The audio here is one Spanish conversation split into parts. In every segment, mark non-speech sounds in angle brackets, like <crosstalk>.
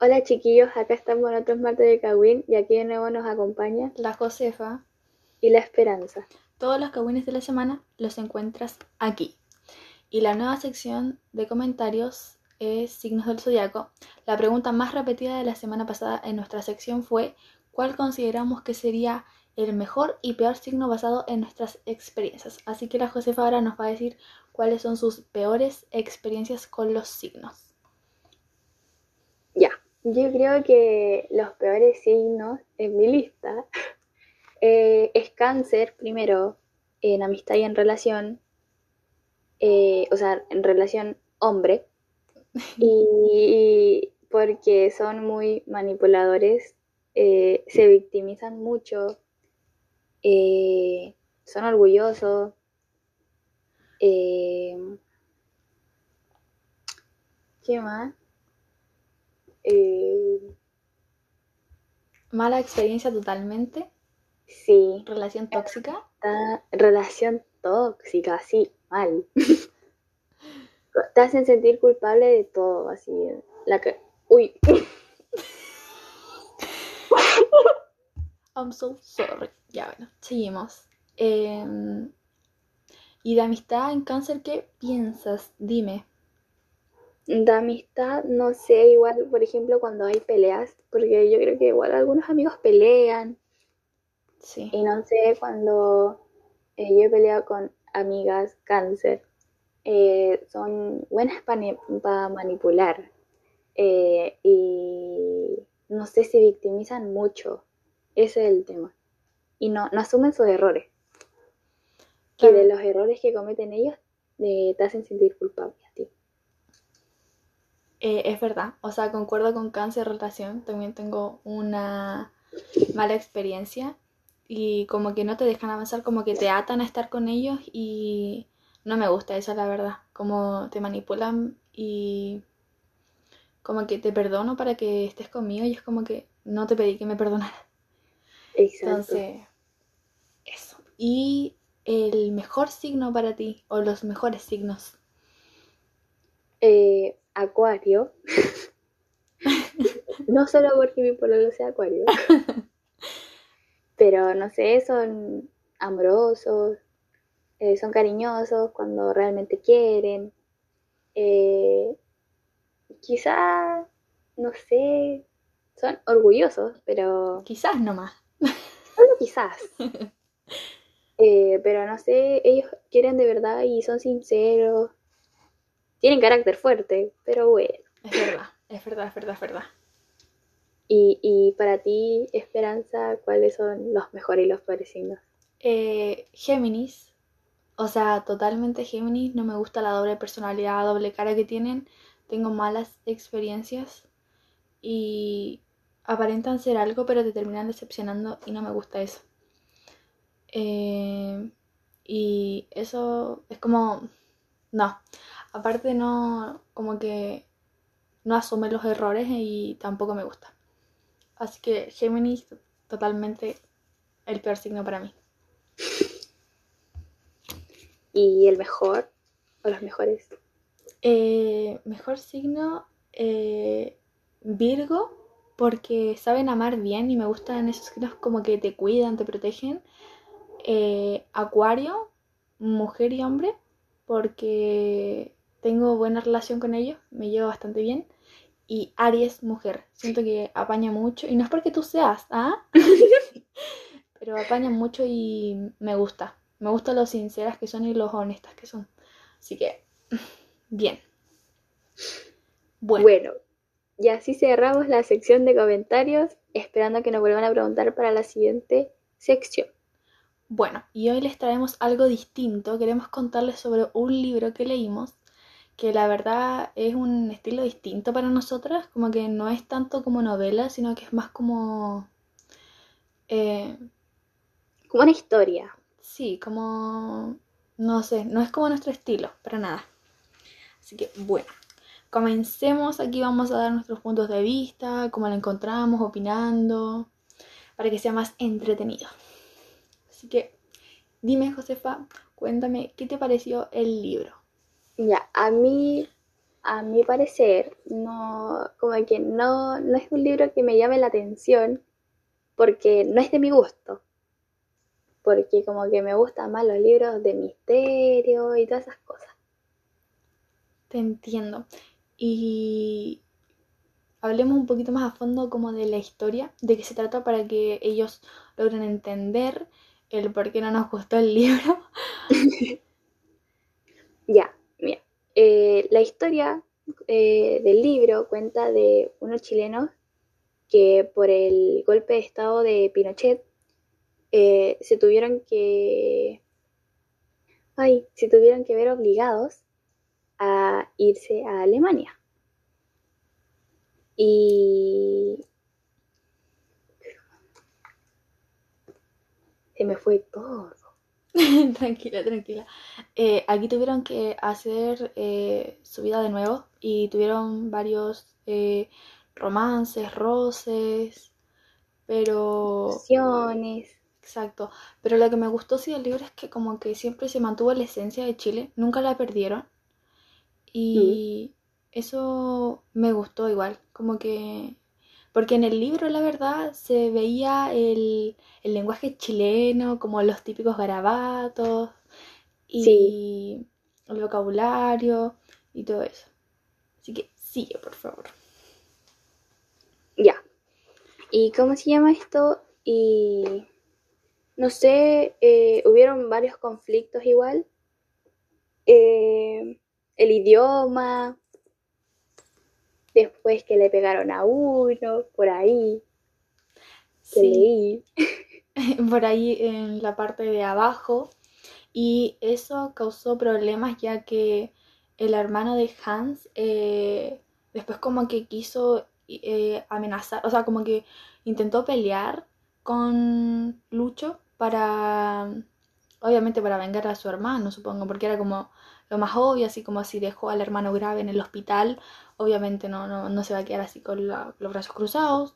Hola chiquillos, acá estamos en otro martes de Kawin y aquí de nuevo nos acompaña La Josefa. y la Esperanza. Todos los cagüines de la semana los encuentras aquí. Y la nueva sección de comentarios es signos del zodiaco. La pregunta más repetida de la semana pasada en nuestra sección fue ¿cuál consideramos que sería el mejor y peor signo basado en nuestras experiencias? Así que la Josefa ahora nos va a decir cuáles son sus peores experiencias con los signos. Yo creo que los peores signos en mi lista <laughs> eh, es cáncer primero, en amistad y en relación, eh, o sea, en relación hombre, <laughs> y porque son muy manipuladores, eh, se victimizan mucho, son orgullosos. ¿Qué más? Eh, Mala experiencia totalmente. sí, Relación tóxica. relación tóxica, así, mal. <laughs> Te hacen sentir culpable de todo, así. La que... Uy, <laughs> I'm so sorry. Ya bueno, seguimos. Em, y de amistad en cáncer, ¿qué piensas? Dime. De amistad, no sé, igual, por ejemplo, cuando hay peleas, porque yo creo que igual algunos amigos pelean, Sí. y no sé, cuando eh, yo he peleado con amigas cáncer, eh, son buenas para manipular, eh, y no sé si victimizan mucho, ese es el tema, y no, no asumen sus errores, que de los errores que cometen ellos te hacen sentir culpable. Eh, es verdad. O sea, concuerdo con cáncer relación. También tengo una mala experiencia. Y como que no te dejan avanzar, como que te atan a estar con ellos y no me gusta eso, la verdad. Como te manipulan y como que te perdono para que estés conmigo y es como que no te pedí que me perdonaras. Exacto. Entonces, eso. Y el mejor signo para ti, o los mejores signos. Eh, acuario. <laughs> no solo porque mi pololo sea acuario. Pero no sé, son amorosos, eh, son cariñosos cuando realmente quieren. Eh, quizá, no sé, son orgullosos, pero Quizás nomás. solo quizás. <laughs> Eh, pero no sé, ellos quieren de verdad y son sinceros. Tienen carácter fuerte, pero bueno. Es verdad, es verdad, es verdad, es verdad. Y, y para ti, Esperanza, ¿cuáles son los mejores y los peores signos? Eh, Géminis, o sea, totalmente Géminis, no me gusta la doble personalidad, doble cara que tienen, tengo malas experiencias y aparentan ser algo, pero te terminan decepcionando y no me gusta eso. Eh, y eso es como, no, aparte no, como que no asume los errores y tampoco me gusta. Así que Géminis, totalmente el peor signo para mí. ¿Y el mejor? ¿O los mejores? Eh, mejor signo eh, Virgo porque saben amar bien y me gustan esos signos como que te cuidan, te protegen. Eh, Acuario, mujer y hombre porque tengo buena relación con ellos, me llevo bastante bien. Y Aries, mujer, siento que apaña mucho y no es porque tú seas, ¿ah? <laughs> Pero apaña mucho y me gusta. Me gusta lo sinceras que son y los honestas que son. Así que, <laughs> bien. Bueno, Bueno, y así cerramos la sección de comentarios, esperando que nos vuelvan a preguntar para la siguiente sección. bueno, y hoy les traemos algo distinto. Queremos contarles sobre un libro que leímos, que la verdad es un estilo distinto para nosotras, como que no es tanto como novela, sino que es más como... eh, Como una historia. Sí, como... No sé, no es como nuestro estilo, para nada. Así que bueno, comencemos. Aquí vamos a dar nuestros puntos de vista, cómo lo encontramos, opinando, para que sea más entretenido. Así que dime, Josefa, cuéntame, ¿qué te pareció el libro? Ya, a mí, a mi parecer, no, como que no, no es un libro que me llame la atención porque no es de mi gusto. Porque como que me gustan más los libros de misterio y todas esas cosas. Te entiendo. Y hablemos un poquito más a fondo como de la historia, de qué se trata para que ellos logren entender el por qué no nos gustó el libro. <laughs> Eh, la historia eh, del libro cuenta de unos chilenos que por el golpe de estado de Pinochet eh, se tuvieron que ay, se tuvieron que ver obligados a irse a Alemania. Y se me fue todo. <laughs> tranquila, tranquila. Eh, aquí tuvieron que hacer eh, su vida de nuevo y tuvieron varios eh, romances, roces, pero... Exacto. Pero lo que me gustó sí del libro es que como que siempre se mantuvo la esencia de Chile, nunca la perdieron. Y eso me gustó igual, como que... Porque en el libro, la verdad, se veía el, el lenguaje chileno, como los típicos garabatos y el vocabulario y todo eso. Así que sigue, por favor. Ya. ¿Y cómo se llama esto? Y no sé, eh, hubieron varios conflictos igual. Eh, el idioma, después que le pegaron a uno, por ahí. sí. <laughs> por ahí en la parte de abajo. Y eso causó problemas ya que el hermano de Hans eh, después como que quiso eh, amenazar, o sea, como que intentó pelear con Lucho para, obviamente para vengar a su hermano, supongo, porque era como lo más obvio, así como si dejó al hermano grave en el hospital, obviamente no, no, se va a quedar así con los brazos cruzados.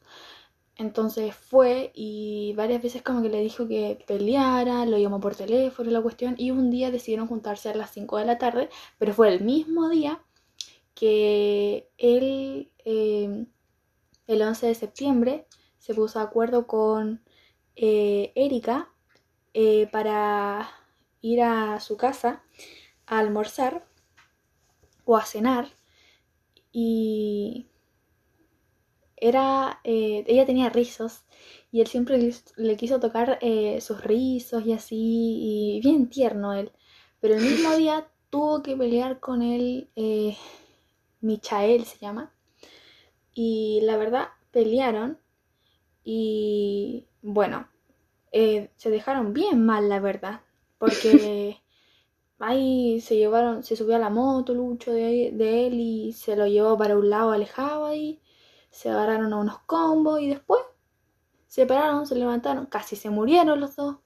Entonces fue y varias veces como que le dijo que peleara, lo llamó por teléfono la cuestión y un día decidieron juntarse a las 5 de la tarde, pero fue el mismo día que él, eh, el 11 de septiembre, se puso de acuerdo con eh, Erika eh, para ir a su casa a almorzar o a cenar y era, eh, ella tenía rizos y él siempre le, quiso tocar eh, sus rizos y así, y bien tierno él. Pero el mismo día tuvo que pelear con él, eh, Michael se llama, y la verdad pelearon y bueno, se dejaron bien mal, la verdad, porque <laughs> ahí se llevaron, se subió a la moto Lucho de, de él y se lo llevó para un lado alejado ahí se agarraron a unos combos y después se pararon, se levantaron, casi se murieron los dos.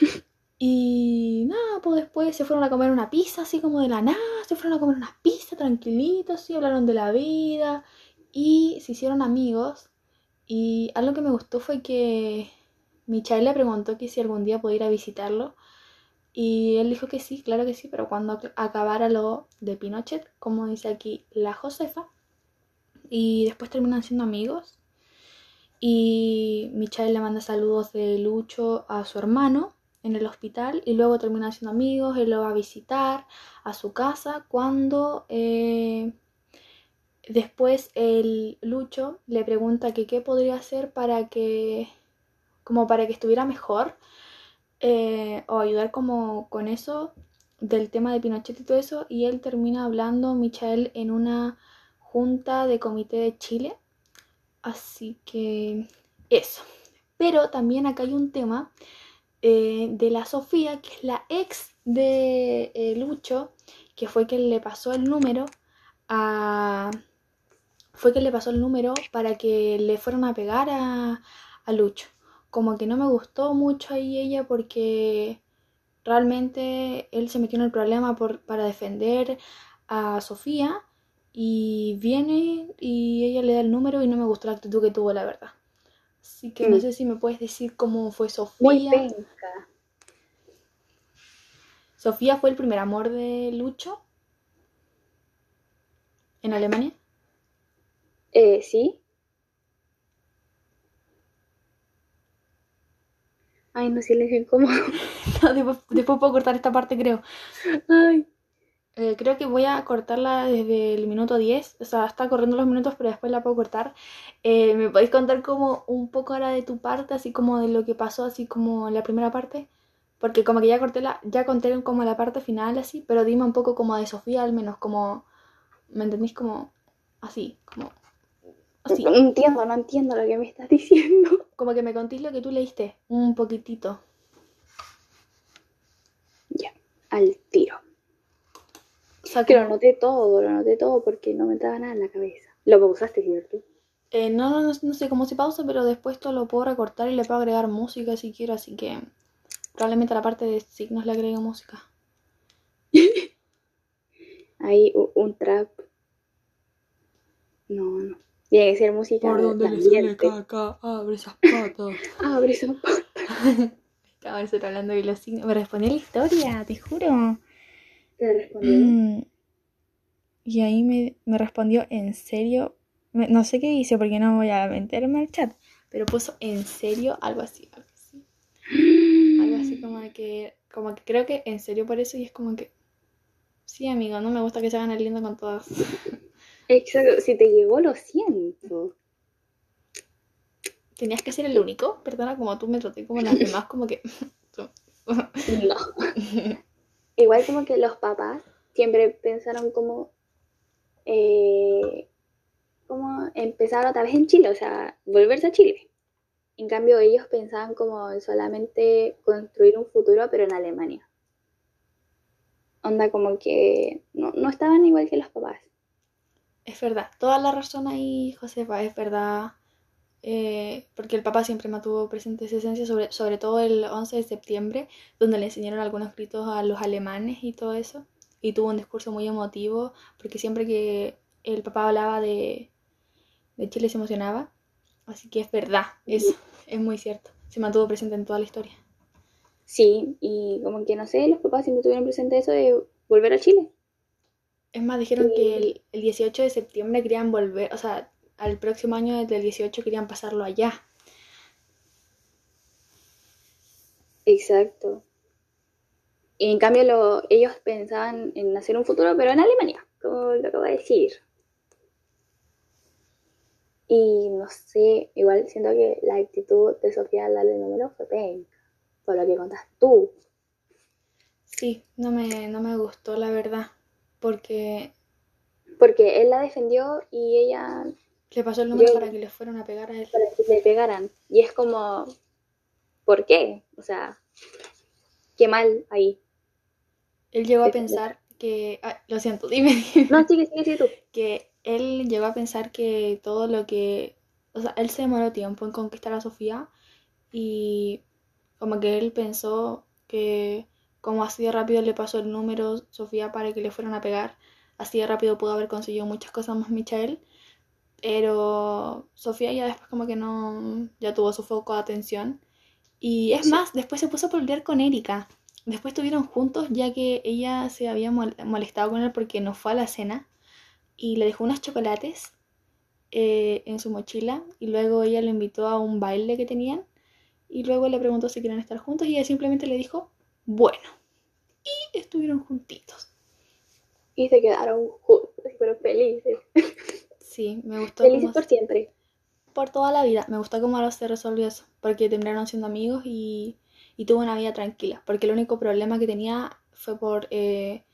<laughs> Y nada, pues después se fueron a comer una pizza, así como de la nada, se fueron a comer una pizza tranquilitos, así, hablaron de la vida y se hicieron amigos. Y algo que me gustó fue que Michael le preguntó que si algún día podía ir a visitarlo. Y él dijo que sí, claro que sí, pero cuando acabara lo de Pinochet, como dice aquí la Josefa, y después terminan siendo amigos. Y Michael le manda saludos de Lucho a su hermano en el hospital y luego terminan siendo amigos, él lo va a visitar a su casa cuando eh, después el Lucho le pregunta que qué podría hacer para que como para que estuviera mejor eh, o ayudar como con eso del tema de Pinochet y todo eso y él termina hablando Michael en una Junta de Comité de Chile. Así que eso. Pero también acá hay un tema eh, de la Sofía, que es la ex de eh, Lucho, que fue quien le pasó el número a... Fue que le pasó el número para que le fueran a pegar a, a Lucho. Como que no me gustó mucho ahí ella porque realmente él se metió en el problema por, para defender a Sofía y viene y ella le da el número y no me gustó la actitud que tuvo, la verdad. Así que no mm. sé si me puedes decir cómo fue Sofía. Muy Sofía fue el primer amor de Lucho. ¿En Alemania? Eh, sí. Ay, no, silencio incómodo. <laughs> No, después, después puedo cortar esta parte, creo. Ay. Eh, creo que voy a cortarla desde el minuto 10. O sea, está corriendo los minutos, pero después la puedo cortar. Eh, ¿Me podéis contar como un poco ahora de tu parte, así como de lo que pasó, así como la primera parte? Porque como que ya corté la, ya conté como la parte final así, pero dime un poco como de Sofía al menos, como, ¿me entendís? Como así, como No entiendo, no entiendo lo que me estás diciendo. Como que me contéis lo que tú leíste, un poquitito. Ya, al tiro. O sea, Que lo anoté todo, lo anoté todo porque no me entraba nada en la cabeza. Lo pausaste, ¿cierto? eh, no, no, no, no sé cómo se pausa, pero después todo lo puedo recortar y le puedo agregar música si quiero, así que probablemente a la parte de signos le agrego música. <laughs> Ahí u- un trap. No, no. Tiene que ser música de ambiente. caca, abre esas patas. <laughs> Abre esa puerta. <laughs> Estaba nosotros hablando de los signos. Me respondió la historia, te juro. Te respondió. Mm. Y ahí me, me respondió en serio. Me- no sé qué dice porque no voy a meterme al chat. Pero puso en serio algo así. Algo así, <gasps> algo así como de que. Como que creo que en serio por eso y es como que. Sí, amigo, no me gusta que se hagan el lindo con todas. Exacto. Si te llegó, lo siento. Tenías que ser el único. Perdona, como tú me traté como las demás, como que. <laughs> No. Igual como que los papás siempre pensaron como eh, como empezar otra vez en Chile, o sea, volverse a Chile. En cambio ellos pensaban como en solamente construir un futuro, pero en Alemania. Onda como que no, no estaban igual que los papás. Es verdad, toda la razón ahí, Josefa, es verdad. eh, porque el Papa siempre mantuvo presente esa esencia, sobre, sobre todo el 11 de septiembre, donde le enseñaron algunos gritos a los alemanes y todo eso. Y tuvo un discurso muy emotivo, porque siempre que el Papa hablaba de, de Chile se emocionaba. Así que es verdad, es, es muy cierto. Se mantuvo presente en toda la historia. Sí, y como que no sé, los papás siempre tuvieron presente eso de volver a Chile. Es más, dijeron que el, el 18 de septiembre querían volver, o sea, al próximo año del 18 querían pasarlo allá. Exacto. Y en cambio lo, ellos pensaban en hacer un futuro, pero en Alemania, como lo acabo de decir. Y no sé, igual siento que la actitud de Sofía al darle el número fue penca, por lo que contas tú. Sí, no me, no me gustó la verdad, porque Porque él la defendió y ella le pasó el número Yo- para que le fueran a pegar a él. para que le pegaran. Y es como, ¿por qué? O sea, qué mal ahí. Él llegó a Defender. pensar que... ah, lo siento, dime, No, sigue, sigue, sigue tú. <laughs> que él llegó a pensar que todo lo que... O sea, él se demoró tiempo en conquistar a Sofía y como que él pensó que como así de rápido le pasó el número Sofía para que le fueran a pegar, así de rápido pudo haber conseguido muchas cosas más Michael, pero Sofía ya después como que no, ya tuvo su foco de atención y es Sí. más, después se puso a pelear con Erika. Después estuvieron juntos ya que ella se había mol- molestado con él porque no fue a la cena y le dejó unos chocolates eh, en su mochila y luego ella lo invitó a un baile que tenían y luego le preguntó si querían estar juntos y ella simplemente le dijo, bueno, y estuvieron juntitos. Y se quedaron juntos, pero felices. Sí, me gustó Felices por se- siempre. por toda la vida. Me gustó cómo ahora se resolvió eso, porque terminaron siendo amigos y, y tuvo una vida tranquila, porque el único problema que tenía fue por eh,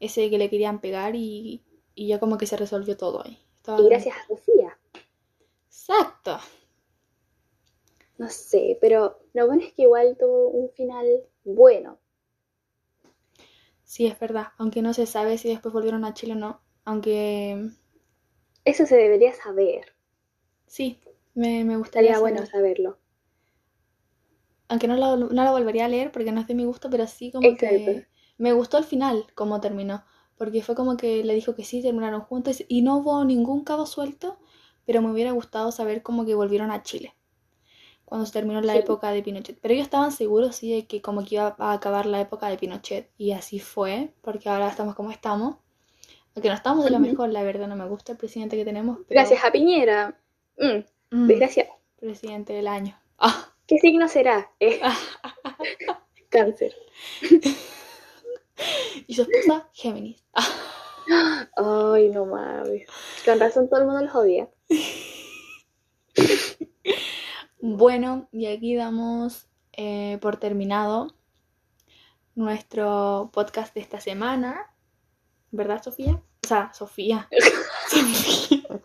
ese que le querían pegar y, y ya como que se resolvió todo ahí. Estaba Y gracias a Sofía. Exacto. No sé, pero lo bueno es que igual tuvo un final bueno. Sí, es verdad. Aunque no se sabe si después volvieron a Chile o no. Aunque Eso se debería saber. sí, me, me gustaría Estaría bueno saber. saberlo. Aunque no lo, no lo volvería a leer porque no es de mi gusto, pero sí como que me gustó el final, cómo terminó. Porque fue como que le dijo que sí, terminaron juntos y no hubo ningún cabo suelto, pero me hubiera gustado saber cómo que volvieron a Chile. Cuando se terminó la Sí. época de Pinochet. Pero ellos estaban seguros, sí, de que como que iba a acabar la época de Pinochet. Y así fue, porque ahora estamos como estamos. Aunque no estamos de lo Ujú. mejor, la verdad, no me gusta el presidente que tenemos. Pero, Gracias a Piñera. Mm, Mm, desgraciado. presidente del año. Ah, ¿Qué signo será? Eh, <laughs> cáncer. <laughs> y su esposa, Géminis. Ah, <gasps> Ay, no mames. Con razón todo el mundo los odia. <laughs> Bueno, y aquí damos eh, por terminado nuestro podcast de esta semana. ¿Verdad, Sofía? O sea, Sofía. <laughs> Sofía.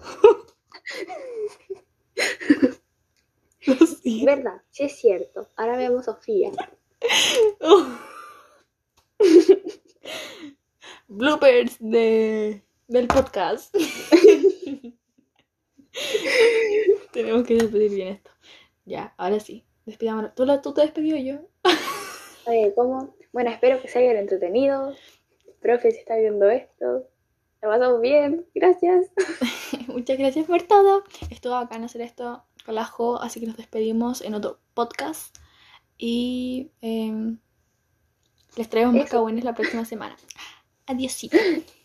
Siento. ¿Verdad? Sí es cierto. Ahora vemos Sofía. <laughs> Bloopers de, del podcast. <laughs> Tenemos que despedir bien esto. Ya, ahora sí. Despidámonos. ¿Tú, tú te despidió yo? Oye, <laughs> ¿cómo? Bueno, espero que se hayan entretenido. Profe, si está viendo esto. Lo pasamos bien. Gracias. <laughs> Muchas gracias por todo. Estuvo bacán hacer esto con la Jo, así que nos despedimos en otro podcast. Y em, les traemos más cagüines la próxima semana. Adiósito. <laughs>